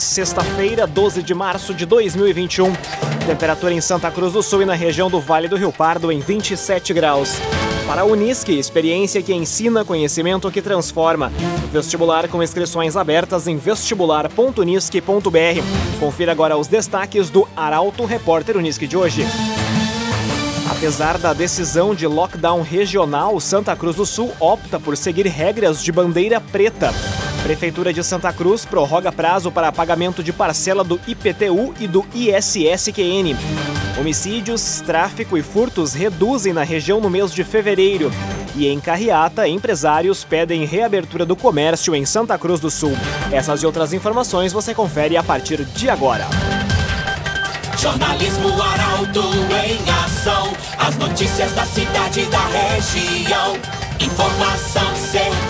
sexta-feira, 12 de março de 2021. Temperatura em Santa Cruz do Sul e na região do Vale do Rio Pardo em 27 graus. Para a Unisque, experiência que ensina, conhecimento que transforma. Vestibular com inscrições abertas em vestibular.unisque.br. Confira agora os destaques do Arauto Repórter Unisque de hoje. Apesar da decisão de lockdown regional, Santa Cruz do Sul opta por seguir regras de bandeira preta. Prefeitura de Santa Cruz prorroga prazo para pagamento de parcela do IPTU e do ISSQN. Homicídios, tráfico e furtos reduzem na região no mês de fevereiro. E em Carriata, empresários pedem reabertura do comércio em Santa Cruz do Sul. Essas e outras informações você confere a partir de agora. Jornalismo Arauto em ação. As notícias da cidade e da região. Informação, serviço.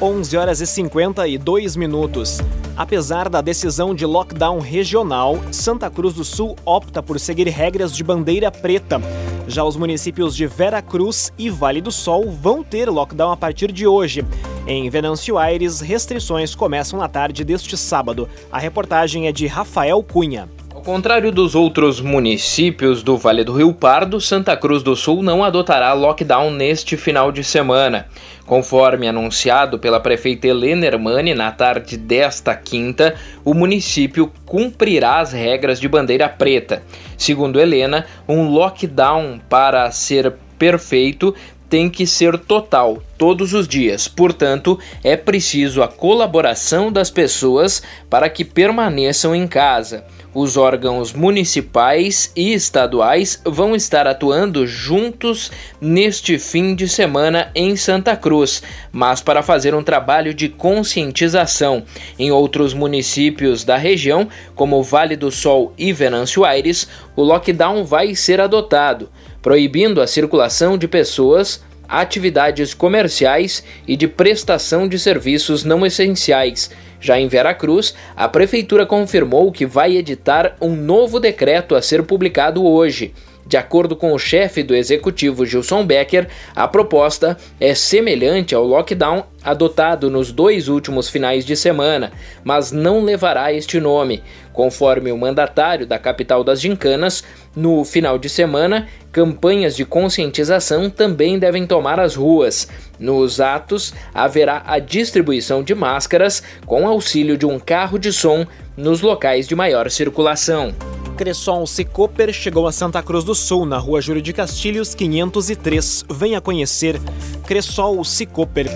11 horas e 52 minutos. Apesar da decisão de lockdown regional, Santa Cruz do Sul opta por seguir regras de bandeira preta. Já os municípios de Vera Cruz e Vale do Sol vão ter lockdown a partir de hoje. Em Venâncio Aires, restrições começam na tarde deste sábado. A reportagem é de Rafael Cunha. Contrário dos outros municípios do Vale do Rio Pardo, Santa Cruz do Sul não adotará lockdown neste final de semana. Conforme anunciado pela prefeita Helena Hermani na tarde desta quinta, o município cumprirá as regras de bandeira preta. Segundo Helena, um lockdown para ser perfeito tem que ser total, todos os dias. Portanto, é preciso a colaboração das pessoas para que permaneçam em casa. Os órgãos municipais e estaduais vão estar atuando juntos neste fim de semana em Santa Cruz, mas para fazer um trabalho de conscientização. Em outros municípios da região, como Vale do Sol e Venâncio Aires, o lockdown vai ser adotado, proibindo a circulação de pessoas atividades comerciais e de prestação de serviços não essenciais. Já em Veracruz, a prefeitura confirmou que vai editar um novo decreto a ser publicado hoje. De acordo com o chefe do executivo Gilson Becker, a proposta é semelhante ao lockdown adotado nos dois últimos finais de semana, mas não levará este nome. Conforme o mandatário da capital das gincanas, no final de semana, campanhas de conscientização também devem tomar as ruas. Nos atos, haverá a distribuição de máscaras com auxílio de um carro de som nos locais de maior circulação. Cressol Cicoper chegou a Santa Cruz do Sul, na rua Júlio de Castilhos, 503. Venha conhecer Cressol Cicoper.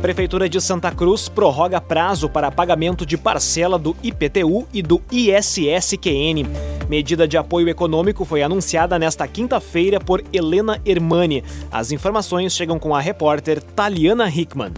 Prefeitura de Santa Cruz prorroga prazo para pagamento de parcela do IPTU e do ISSQN. Medida de apoio econômico foi anunciada nesta quinta-feira por Helena Hermani. As informações chegam com a repórter Taliana Hickman.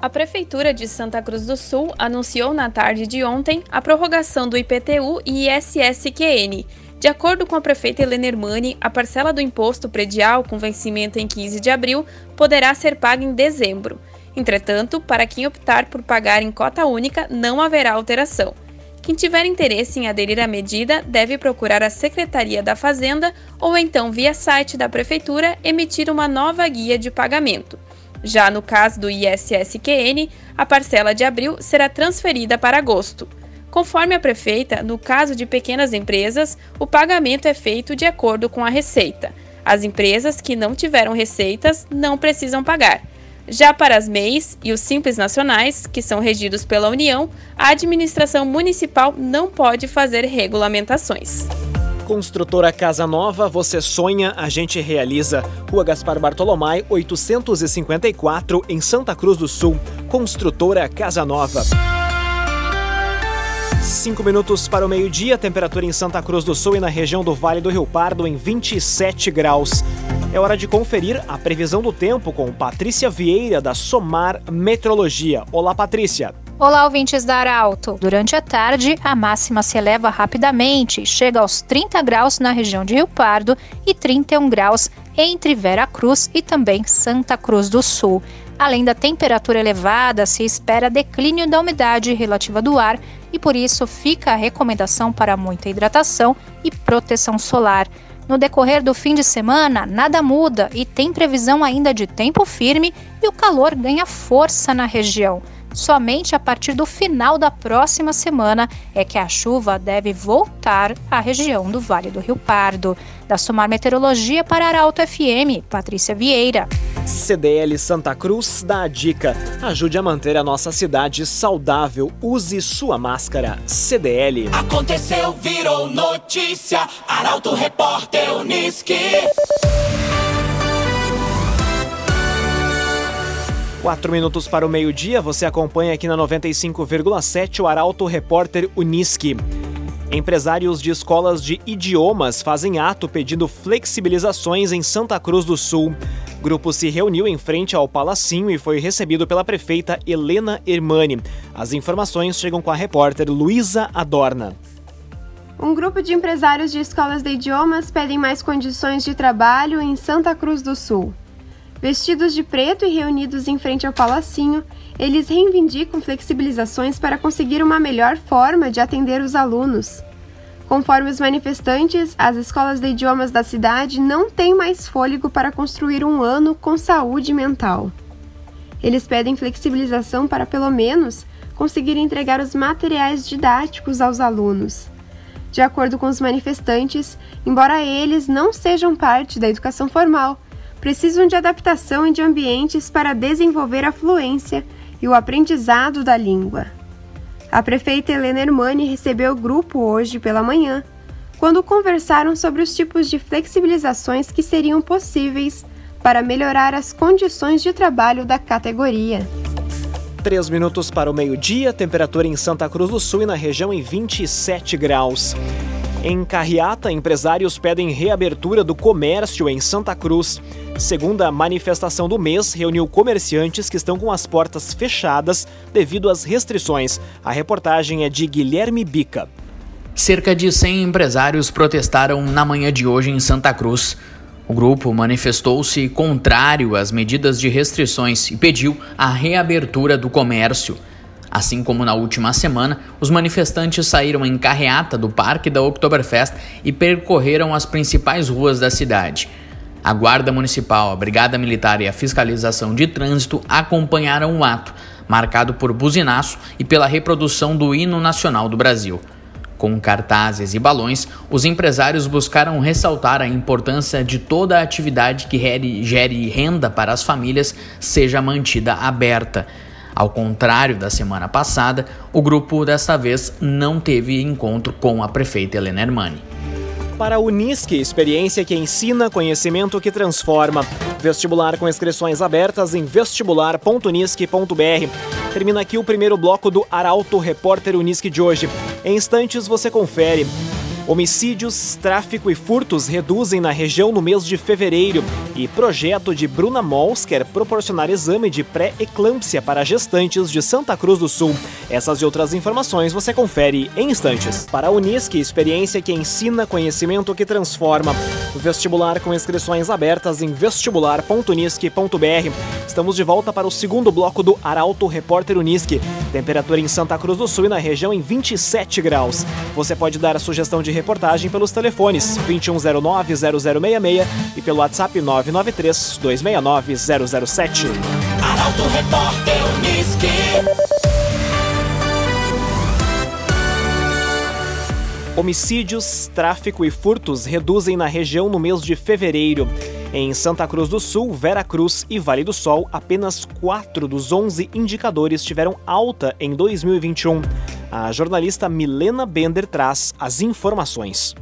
A Prefeitura de Santa Cruz do Sul anunciou na tarde de ontem a prorrogação do IPTU e ISSQN. De acordo com a prefeita Helena Hermani, a parcela do imposto predial com vencimento em 15 de abril poderá ser paga em dezembro. Entretanto, para quem optar por pagar em cota única, não haverá alteração. Quem tiver interesse em aderir à medida deve procurar a Secretaria da Fazenda ou então, via site da Prefeitura, emitir uma nova guia de pagamento. Já no caso do ISSQN, a parcela de abril será transferida para agosto. Conforme a prefeita, no caso de pequenas empresas, o pagamento é feito de acordo com a receita. As empresas que não tiveram receitas não precisam pagar. Já para as MEIs e os Simples Nacionais, que são regidos pela União, a administração municipal não pode fazer regulamentações. Construtora Casa Nova, você sonha, a gente realiza. Rua Gaspar Bartolomai, 854, em Santa Cruz do Sul. Construtora Casa Nova. Cinco minutos para o meio-dia, temperatura em Santa Cruz do Sul e na região do Vale do Rio Pardo em 27 graus. É hora de conferir a previsão do tempo com Patrícia Vieira, da Somar Metrologia. Olá, Patrícia. Olá, ouvintes da Arauto. Durante a tarde, a máxima se eleva rapidamente chega aos 30 graus na região de Rio Pardo e 31 graus entre Vera Cruz e também Santa Cruz do Sul. Além da temperatura elevada, se espera declínio da umidade relativa do ar e por isso fica a recomendação para muita hidratação e proteção solar. No decorrer do fim de semana, nada muda e tem previsão ainda de tempo firme e o calor ganha força na região. Somente a partir do final da próxima semana é que a chuva deve voltar à região do Vale do Rio Pardo. Da Sumar Meteorologia para Arauto FM, Patrícia Vieira. CDL Santa Cruz dá a dica: ajude a manter a nossa cidade saudável. Use sua máscara. CDL. Aconteceu, virou notícia. Arauto Repórter Uniski. Quatro minutos para o meio-dia, você acompanha aqui na 95,7 o Arauto Repórter Uniski. Empresários de escolas de idiomas fazem ato pedindo flexibilizações em Santa Cruz do Sul. O grupo se reuniu em frente ao Palacinho e foi recebido pela prefeita Helena Hermani. As informações chegam com a repórter Luísa Adorna. Um grupo de empresários de escolas de idiomas pedem mais condições de trabalho em Santa Cruz do Sul. Vestidos de preto e reunidos em frente ao palacinho, eles reivindicam flexibilizações para conseguir uma melhor forma de atender os alunos. Conforme os manifestantes, as escolas de idiomas da cidade não têm mais fôlego para construir um ano com saúde mental. Eles pedem flexibilização para, pelo menos, conseguir entregar os materiais didáticos aos alunos. De acordo com os manifestantes, embora eles não sejam parte da educação formal, precisam de adaptação e de ambientes para desenvolver a fluência e o aprendizado da língua. A prefeita Helena Hermani recebeu o grupo hoje pela manhã, quando conversaram sobre os tipos de flexibilizações que seriam possíveis para melhorar as condições de trabalho da categoria. Três minutos para o meio-dia, temperatura em Santa Cruz do Sul e na região em 27 graus. Em Carriata, empresários pedem reabertura do comércio em Santa Cruz. Segunda manifestação do mês reuniu comerciantes que estão com as portas fechadas devido às restrições. A reportagem é de Guilherme Bica. Cerca de 100 empresários protestaram na manhã de hoje em Santa Cruz. O grupo manifestou-se contrário às medidas de restrições e pediu a reabertura do comércio. Assim como na última semana, os manifestantes saíram em carreata do parque da Oktoberfest e percorreram as principais ruas da cidade. A Guarda Municipal, a Brigada Militar e a Fiscalização de Trânsito acompanharam o ato, marcado por buzinaço e pela reprodução do hino nacional do Brasil. Com cartazes e balões, os empresários buscaram ressaltar a importância de toda a atividade que gere renda para as famílias seja mantida aberta. Ao contrário da semana passada, o grupo desta vez não teve encontro com a prefeita Helena Hermani. Para a Unisque, experiência que ensina, conhecimento que transforma. Vestibular com inscrições abertas em vestibular.unisque.br. Termina aqui o primeiro bloco do Arauto Repórter Unisque de hoje. Em instantes você confere. Homicídios, tráfico e furtos reduzem na região no mês de fevereiro e projeto de Bruna Mols quer proporcionar exame de pré-eclâmpsia para gestantes de Santa Cruz do Sul. Essas e outras informações você confere em instantes. Para a Unisque, experiência que ensina conhecimento que transforma. Vestibular com inscrições abertas em vestibular.unisque.br. Estamos de volta para o segundo bloco do Arauto Repórter Unisque. Temperatura em Santa Cruz do Sul e na região em 27 graus. Você pode dar a sugestão de reportagem pelos telefones 2109-0066 e pelo WhatsApp 993-269-007. Arauto Repórter Uniski. Homicídios, tráfico e furtos reduzem na região no mês de fevereiro. Em Santa Cruz do Sul, Vera Cruz e Vale do Sol, apenas 4 dos 11 indicadores tiveram alta em 2021. A jornalista Milena Bender traz as informações.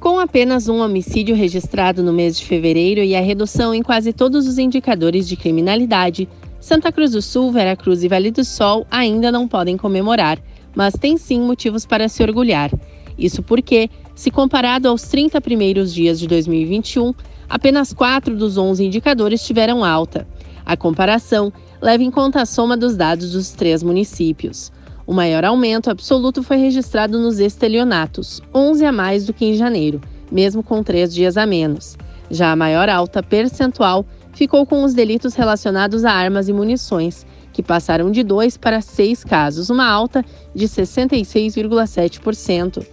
Com apenas um homicídio registrado no mês de fevereiro e a redução em quase todos os indicadores de criminalidade, Santa Cruz do Sul, Vera Cruz e Vale do Sol ainda não podem comemorar, mas têm sim motivos para se orgulhar. Isso porque, se comparado aos 30 primeiros dias de 2021, apenas 4 dos 11 indicadores tiveram alta. A comparação leva em conta a soma dos dados dos três municípios. O maior aumento absoluto foi registrado nos estelionatos, 11 a mais do que em janeiro, mesmo com três dias a menos. Já a maior alta percentual ficou com os delitos relacionados a armas e munições, que passaram de 2 para 6 casos, uma alta de 66,7%.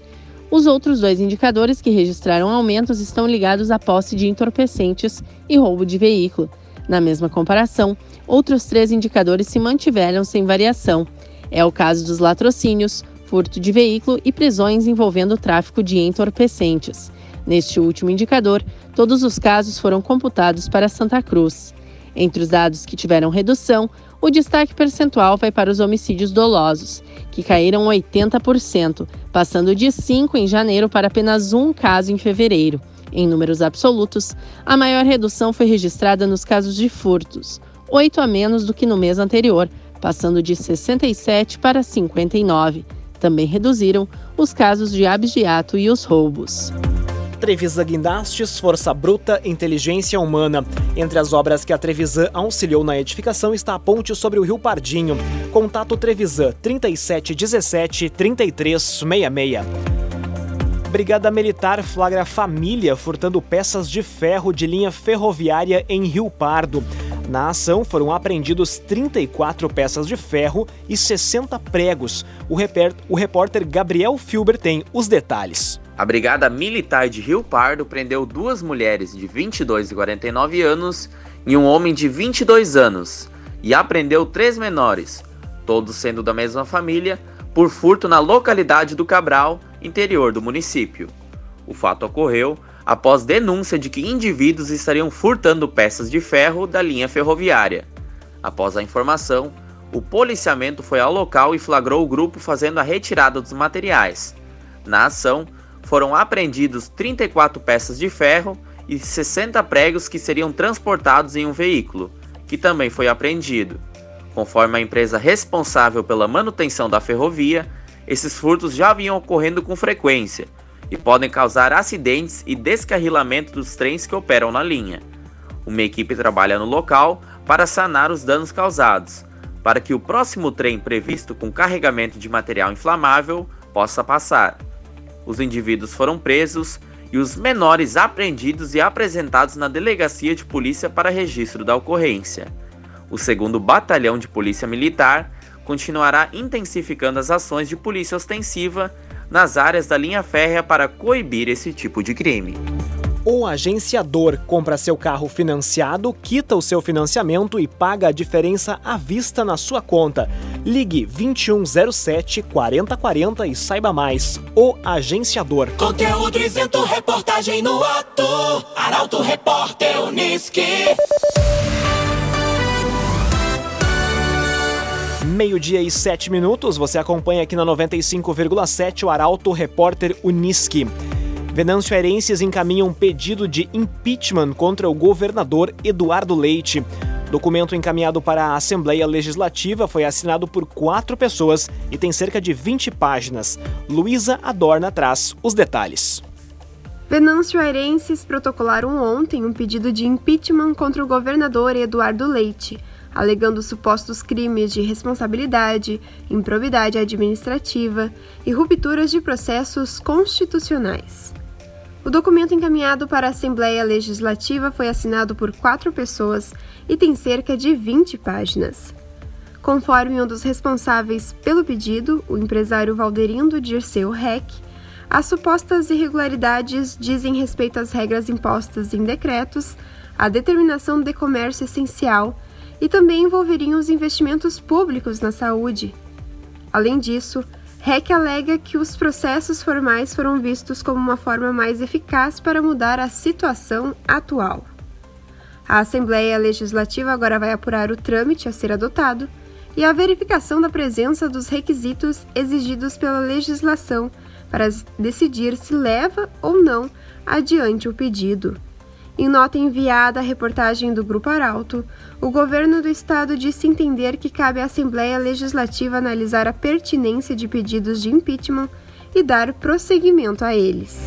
Os outros dois indicadores que registraram aumentos estão ligados à posse de entorpecentes e roubo de veículo. Na mesma comparação, outros três indicadores se mantiveram sem variação. É o caso dos latrocínios, furto de veículo e prisões envolvendo tráfico de entorpecentes. Neste último indicador, todos os casos foram computados para Santa Cruz. Entre os dados que tiveram redução, o destaque percentual vai para os homicídios dolosos, que caíram 80%, passando de 5 em janeiro para apenas um caso em fevereiro. Em números absolutos, a maior redução foi registrada nos casos de furtos, 8 a menos do que no mês anterior, passando de 67 para 59. Também reduziram os casos de abigeato e os roubos. Trevisan Guindastes, Força Bruta, Inteligência Humana. Entre as obras que a Trevisan auxiliou na edificação está a ponte sobre o Rio Pardinho. Contato Trevisan 3717 3366. Brigada Militar flagra família furtando peças de ferro de linha ferroviária em Rio Pardo. Na ação foram apreendidos 34 peças de ferro e 60 pregos. O, o repórter Gabriel Filber tem os detalhes. A Brigada Militar de Rio Pardo prendeu duas mulheres de 22 e 49 anos e um homem de 22 anos e apreendeu três menores, todos sendo da mesma família, por furto na localidade do Cabral, interior do município. O fato ocorreu após denúncia de que indivíduos estariam furtando peças de ferro da linha ferroviária. Após a informação, o policiamento foi ao local e flagrou o grupo fazendo a retirada dos materiais. Na ação, foram apreendidos 34 peças de ferro e 60 pregos que seriam transportados em um veículo, que também foi apreendido. Conforme a empresa responsável pela manutenção da ferrovia, esses furtos já vinham ocorrendo com frequência e podem causar acidentes e descarrilamento dos trens que operam na linha. Uma equipe trabalha no local para sanar os danos causados, para que o próximo trem previsto com carregamento de material inflamável possa passar. Os indivíduos foram presos e os menores apreendidos e apresentados na delegacia de polícia para registro da ocorrência. O segundo Batalhão de Polícia Militar continuará intensificando as ações de polícia ostensiva nas áreas da linha férrea para coibir esse tipo de crime. O agenciador compra seu carro financiado, quita o seu financiamento e paga a diferença à vista na sua conta. Ligue 2107 4040 e saiba mais. O agenciador. Conteúdo isento, reportagem no ato. Arauto Repórter Uniski. Meio-dia e sete minutos, você acompanha aqui na 95,7 o Arauto Repórter Uniski. Venâncio Aerenses encaminha um pedido de impeachment contra o governador Eduardo Leite. Documento encaminhado para a Assembleia Legislativa foi assinado por quatro pessoas e tem cerca de 20 páginas. Luísa Adorna traz os detalhes. Venâncio Aerenses protocolaram ontem um pedido de impeachment contra o governador Eduardo Leite, alegando supostos crimes de responsabilidade, improbidade administrativa e rupturas de processos constitucionais. O documento encaminhado para a Assembleia Legislativa foi assinado por quatro pessoas e tem cerca de 20 páginas. Conforme um dos responsáveis pelo pedido, o empresário Valderindo Dirceu Reck, as supostas irregularidades dizem respeito às regras impostas em decretos, à determinação de comércio essencial e também envolveriam os investimentos públicos na saúde. Além disso, REC alega que os processos formais foram vistos como uma forma mais eficaz para mudar a situação atual. A Assembleia Legislativa agora vai apurar o trâmite a ser adotado e a verificação da presença dos requisitos exigidos pela legislação para decidir se leva ou não adiante o pedido. Em nota enviada à reportagem do Grupo Arauto, o governo do estado disse entender que cabe à Assembleia Legislativa analisar a pertinência de pedidos de impeachment e dar prosseguimento a eles.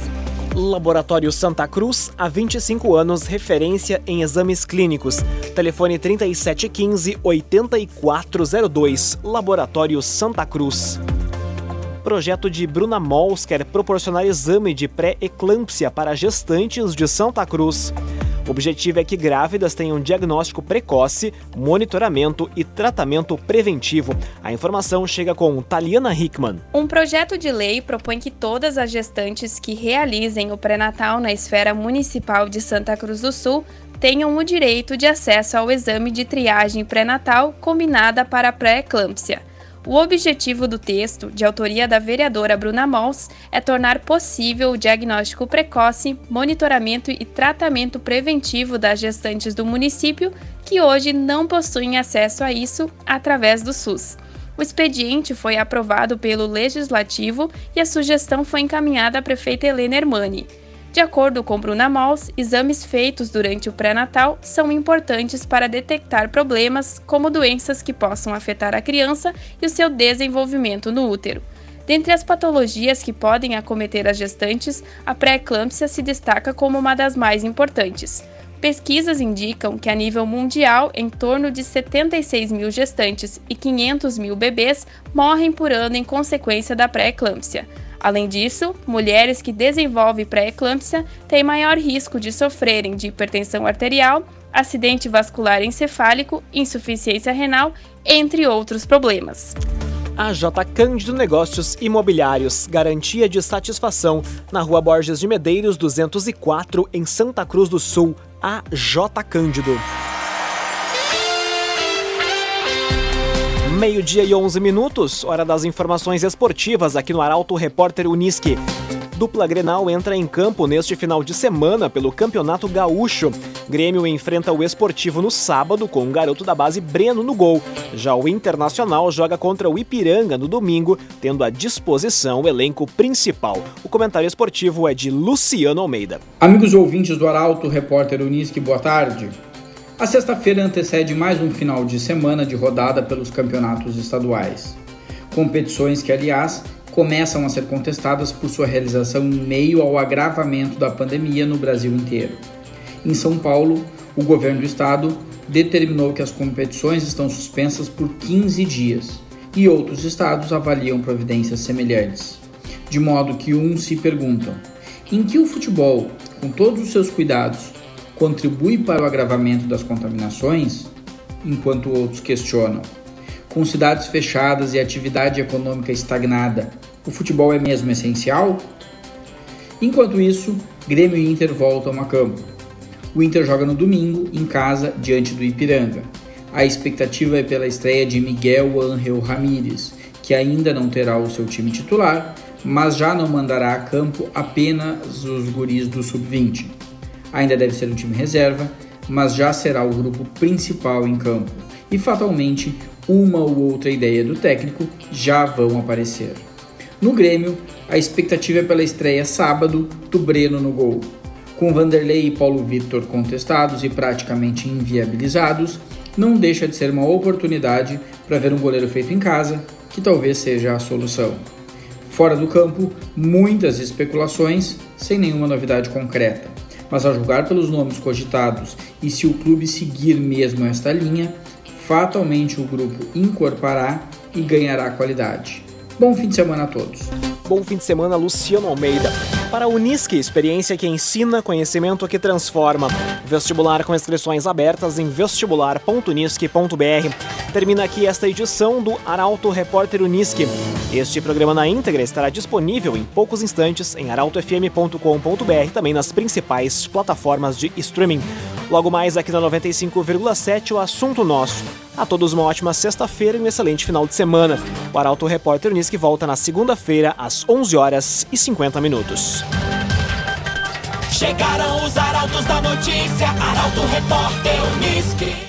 Laboratório Santa Cruz, há 25 anos, referência em exames clínicos. Telefone 3715-8402. Laboratório Santa Cruz. Projeto de Bruna Mols quer proporcionar exame de pré-eclâmpsia para gestantes de Santa Cruz. O objetivo é que grávidas tenham diagnóstico precoce, monitoramento e tratamento preventivo. A informação chega com Taliana Hickman. Um projeto de lei propõe que todas as gestantes que realizem o pré-natal na esfera municipal de Santa Cruz do Sul tenham o direito de acesso ao exame de triagem pré-natal combinada para pré-eclâmpsia. O objetivo do texto, de autoria da vereadora Bruna Mols, é tornar possível o diagnóstico precoce, monitoramento e tratamento preventivo das gestantes do município que hoje não possuem acesso a isso através do SUS. O expediente foi aprovado pelo Legislativo e a sugestão foi encaminhada à prefeita Helena Hermani. De acordo com Bruna Mols, exames feitos durante o pré-natal são importantes para detectar problemas como doenças que possam afetar a criança e o seu desenvolvimento no útero. Dentre as patologias que podem acometer as gestantes, a pré-eclâmpsia se destaca como uma das mais importantes. Pesquisas indicam que, a nível mundial, em torno de 76 mil gestantes e 500 mil bebês morrem por ano em consequência da pré-eclâmpsia. Além disso, mulheres que desenvolvem pré-eclâmpsia têm maior risco de sofrerem de hipertensão arterial, acidente vascular encefálico, insuficiência renal, entre outros problemas. A J. Cândido Negócios Imobiliários, garantia de satisfação, na Rua Borges de Medeiros, 204, em Santa Cruz do Sul. A J. Cândido. Meio-dia e 11 minutos, hora das informações esportivas aqui no Arauto Repórter Uniski. Dupla Grenal entra em campo neste final de semana pelo Campeonato Gaúcho. Grêmio enfrenta o Esportivo no sábado com o garoto da base Breno no gol. Já o Internacional joga contra o Ipiranga no domingo, tendo à disposição o elenco principal. O comentário esportivo é de Luciano Almeida. Amigos ouvintes do Arauto Repórter Uniski, boa tarde. A sexta-feira antecede mais um final de semana de rodada pelos campeonatos estaduais. Competições que, aliás, começam a ser contestadas por sua realização em meio ao agravamento da pandemia no Brasil inteiro. Em São Paulo, o governo do estado determinou que as competições estão suspensas por 15 dias e outros estados avaliam providências semelhantes. De modo que uns se perguntam: em que o futebol, com todos os seus cuidados, contribui para o agravamento das contaminações, enquanto outros questionam. Com cidades fechadas e atividade econômica estagnada, o futebol é mesmo essencial? Enquanto isso, Grêmio e Inter voltam a campo. O Inter joga no domingo, em casa, diante do Ipiranga. A expectativa é pela estreia de Miguel Angel Ramírez, que ainda não terá o seu time titular, mas já não mandará a campo apenas os guris do sub-20 ainda deve ser um time reserva, mas já será o grupo principal em campo e fatalmente uma ou outra ideia do técnico já vão aparecer. No Grêmio, a expectativa é pela estreia sábado do Breno no gol. Com Vanderlei e Paulo Vitor contestados e praticamente inviabilizados, não deixa de ser uma oportunidade para ver um goleiro feito em casa, que talvez seja a solução. Fora do campo, muitas especulações sem nenhuma novidade concreta mas a julgar pelos nomes cogitados e se o clube seguir mesmo esta linha, fatalmente o grupo incorporará e ganhará qualidade. Bom fim de semana a todos. Bom fim de semana, Luciano Almeida. Para a Unisque, experiência que ensina, conhecimento que transforma. Vestibular com inscrições abertas em vestibular.unisque.br. Termina aqui esta edição do Arauto Repórter Unisque. Este programa na íntegra estará disponível em poucos instantes em arautofm.com.br também nas principais plataformas de streaming. Logo mais aqui na 95,7 o assunto nosso. A todos uma ótima sexta-feira e um excelente final de semana. O Arauto Repórter Unisque volta na segunda-feira às 11 horas e 50 minutos. Chegaram os arautos da notícia, Arauto Repórter Unisque.